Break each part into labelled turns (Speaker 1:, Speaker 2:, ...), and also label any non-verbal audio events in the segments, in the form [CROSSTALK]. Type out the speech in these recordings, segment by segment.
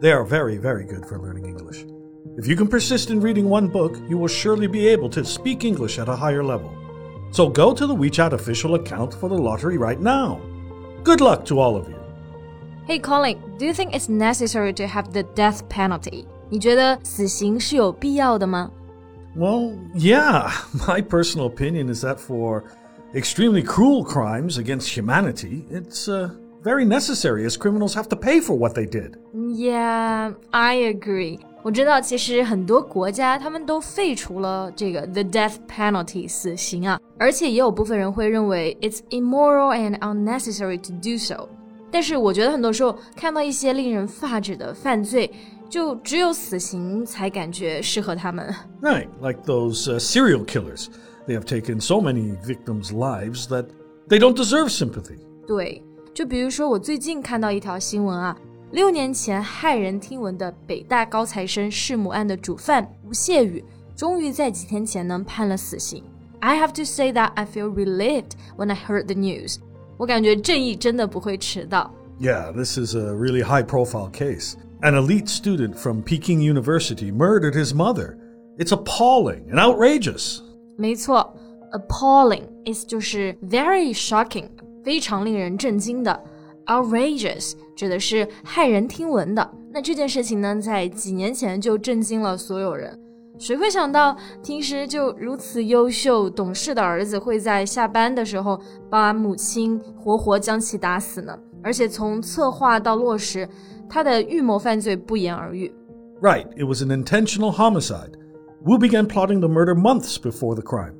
Speaker 1: They are very, very good for learning English. If you can persist in reading one book, you will surely be able to speak English at a higher level. So go to the WeChat official account for the lottery right now. Good luck to all of you.
Speaker 2: Hey Colin, do you think it's necessary to have the death penalty? 你觉得死刑是有必要的吗？
Speaker 1: Well, yeah. [LAUGHS] My personal opinion is that for extremely cruel crimes against humanity, it's uh, very necessary as criminals have to pay for what they did.
Speaker 2: Yeah, I agree. 我知道，其实很多国家他们都废除了这个 the death penalty 死刑啊，而且也有部分人会认为 it's immoral and unnecessary to do so。但是我觉得很多时候看到一些令人发指的犯罪，就只有死刑才感觉适合他们。
Speaker 1: Right, like those uh, serial killers. They have taken so many victims' lives that they don't deserve sympathy.
Speaker 2: 对， 就比如说我最近看到一条新闻啊，六年前骇人听闻的北大高材生弑母案的主犯吴谢宇，终于在几天前呢判了死刑。I have to say that I feel relieved when I heard the news。我感觉正义真的不会迟到。
Speaker 1: Yeah, this is a really high profile case. An elite student from Peking University murdered his mother. It's appalling and outrageous.
Speaker 2: 没错，appalling 意思就是 very shocking， 非常令人震惊的。outrageous 指的是骇人听闻的。那这件事情呢，在几年前就震惊了所有人。谁会想到，平时就如此优秀懂事的儿子，会在下班的时候把母亲活活将其打死呢？而且从策划到落实，他的预谋犯罪不言而喻。
Speaker 1: Right, it was an intentional homicide. Wu began plotting the murder months before the crime.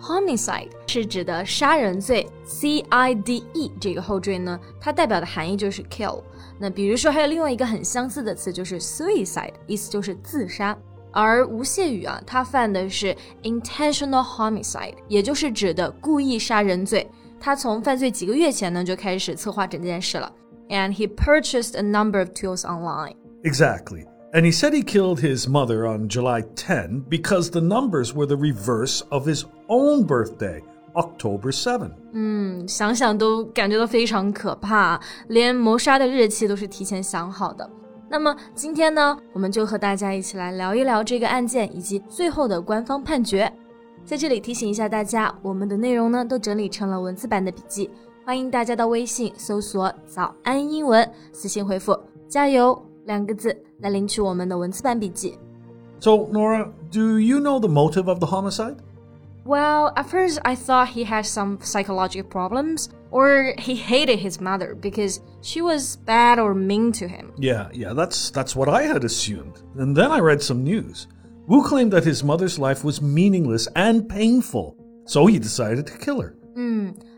Speaker 2: Homicide 是指的杀人罪，C I D E 这个后缀呢，它代表的含义就是 kill。那比如说还有另外一个很相似的词就是 suicide，意思就是自杀。而吴谢宇啊，他犯的是 intentional homicide，也就是指的故意杀人罪。他从犯罪几个月前呢就开始策划整件事了，and he purchased a number of tools online。
Speaker 1: Exactly. And he said he killed his mother on July 10 because the numbers were the reverse of his own birthday, October 7.
Speaker 2: 嗯想想都感觉到非常可怕，连谋杀的日期都是提前想好的。那么今天呢，我们就和大家一起来聊一聊这个案件以及最后的官方判决。在这里提醒一下大家，我们的内容呢都整理成了文字版的笔记，欢迎大家到微信搜索“早安英文”，私信回复“加油”两个字来领取我们的文字版笔记。
Speaker 1: So, Nora, do you know the motive of the homicide?
Speaker 2: Well, at first I thought he had some psychological problems, or he hated his mother because she was bad or mean to him.
Speaker 1: Yeah, yeah, that's that's what I had assumed. And then I read some news. Wu claimed that his mother's life was meaningless and painful, so he decided to kill her.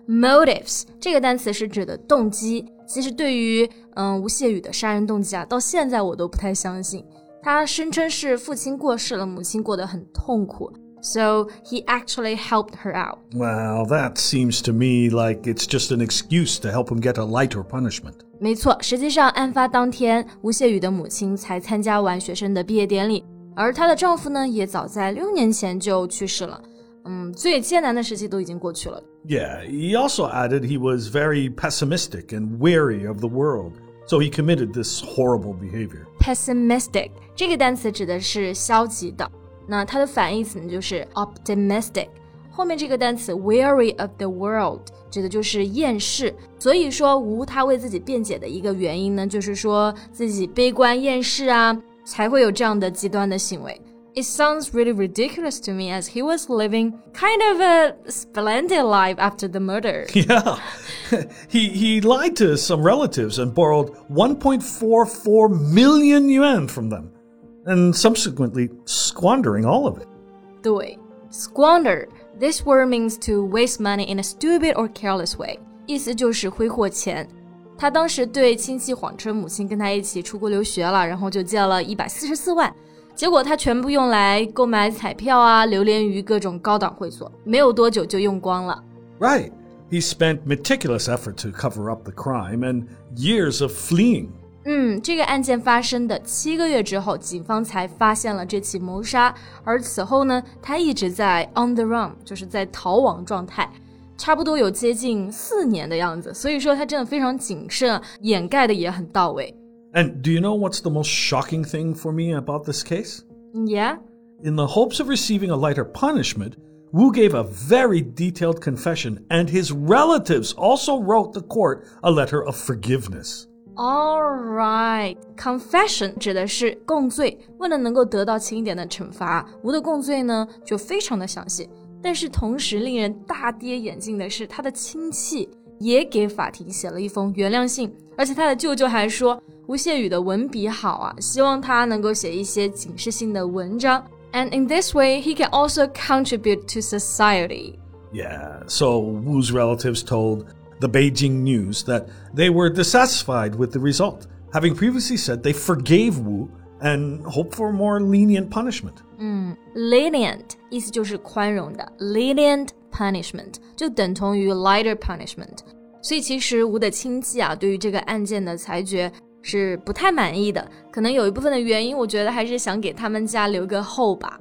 Speaker 2: Motives 这个单词是指的动机。 其实对于嗯吴谢宇的杀人动机啊，到现在我都不太相信。他声称是父亲过世了，母亲过得很痛苦，so he actually helped her out。
Speaker 1: Well, that seems to me like it's just an excuse to help him get a lighter punishment.
Speaker 2: 没错，实际上案发当天，吴谢宇的母亲才参加完学生的毕业典礼，而她的丈夫呢，也早在六年前就去世了。嗯，最艰难的时期都已经过去了。
Speaker 1: Yeah, he also added he was very pessimistic and wary of the world, so he committed this horrible behavior.
Speaker 2: Pessimistic 这个单词指的是消极的，那它的反义词呢就是 optimistic。后面这个单词 weary of the world 指的就是厌世，所以说吴他为自己辩解的一个原因呢，就是说自己悲观厌世啊，才会有这样的极端的行为。 It sounds really ridiculous to me as he was living kind of a splendid life after the murder. [LAUGHS]
Speaker 1: Yeah. he he lied to some relatives and borrowed 1.44 million yuan from them, and subsequently squandering all of it.
Speaker 2: 对，squander this word means to waste money in a stupid or careless way，意思就是挥霍钱。 他当时对亲戚谎称母亲跟他一起出国留学了，然后就借了一百四十四万， 结果他全部用来购买彩票啊，流连于各种高档会所，没有多久就用光了。
Speaker 1: Right. He spent meticulous effort to cover up the crime and years of fleeing.
Speaker 2: 嗯，这个案件发生的七个月之后，警方才发现了这起谋杀。而此后呢，他一直在 on the run，就是在逃亡状态，差不多有接近四年的样子。所以说他真的非常谨慎，掩盖的也很到位。
Speaker 1: And do you know what's the most shocking thing for me about this case?
Speaker 2: Yeah.
Speaker 1: In the hopes of receiving a lighter punishment, Wu gave a very detailed confession, and his relatives also wrote the court a letter of forgiveness.
Speaker 2: All right, confession 指的是供罪。为了能够得到轻一点的惩罚，吴的供罪呢就非常的详细。但是同时令人大跌眼镜的是，他的亲戚也给法庭写了一封原谅信，而且他的舅舅还说 吴谢宇的文笔好啊，希望他能够写一些警示性的文章。And in this way, he can also contribute to society.
Speaker 1: Yeah, so Wu's relatives told the Beijing News that they were dissatisfied with the result, having previously said they forgave Wu and hoped for more lenient punishment.
Speaker 2: 嗯，lenient 意思就是宽容的，lenient punishment 就等同于 lighter punishment。所以其实吴的亲戚啊，对于这个案件的裁决 是不太满意的。可能有一部分的原因，我觉得还是想给他们家留个后吧。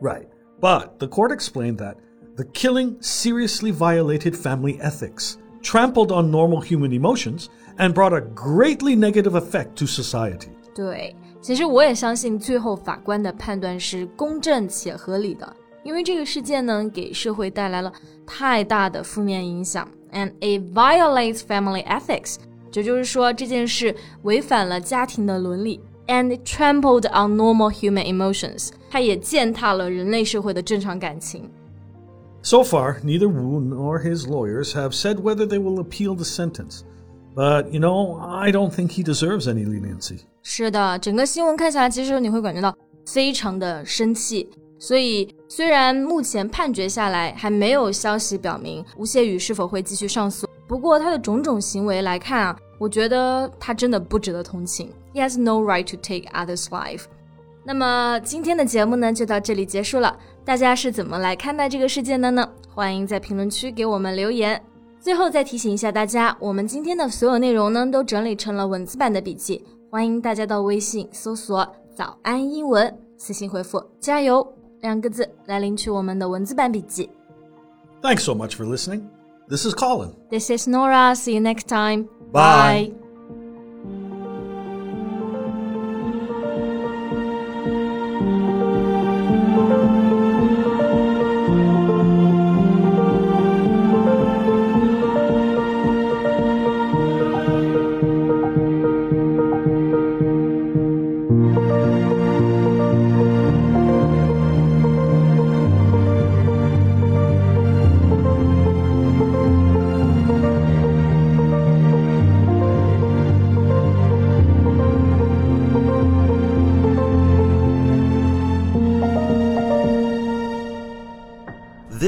Speaker 1: Right, but the court explained that the killing seriously violated family ethics trampled on normal human emotions, and brought a greatly negative effect to society.
Speaker 2: 对，其实我也相信最后法官的判断是公正且合理的，因为这个事件呢给社会带来了太大的负面影响，and it violates family ethics， 这就是说这件事违反了家庭的伦理，and it trampled on normal human emotions，它也践踏了人类社会的正常感情。
Speaker 1: so far, neither Wu nor his lawyers have said whether they will appeal the sentence. But, you know, I don't think he deserves any leniency.
Speaker 2: 是的，整个新闻看下来，其实你会感觉到非常的生气。所以，虽然目前判决下来还没有消息表明吴谢宇是否会继续上诉，不过他的种种行为来看啊， 我觉得他真的不值得同情。He has no right to take others' life. 那么今天的节目呢，就到这里结束了。大家是怎么来看待这个事件的呢？欢迎在评论区给我们留言。最后再提醒一下大家，我们今天的所有内容呢，都整理成了文字版的笔记，欢迎大家到微信搜索“早安英文”，私信回复“加油”两个字来领取我们的文字版笔记。
Speaker 1: Thanks so much for listening. This is Colin.
Speaker 2: This is Nora. See you next time.
Speaker 1: Bye.
Speaker 2: Bye.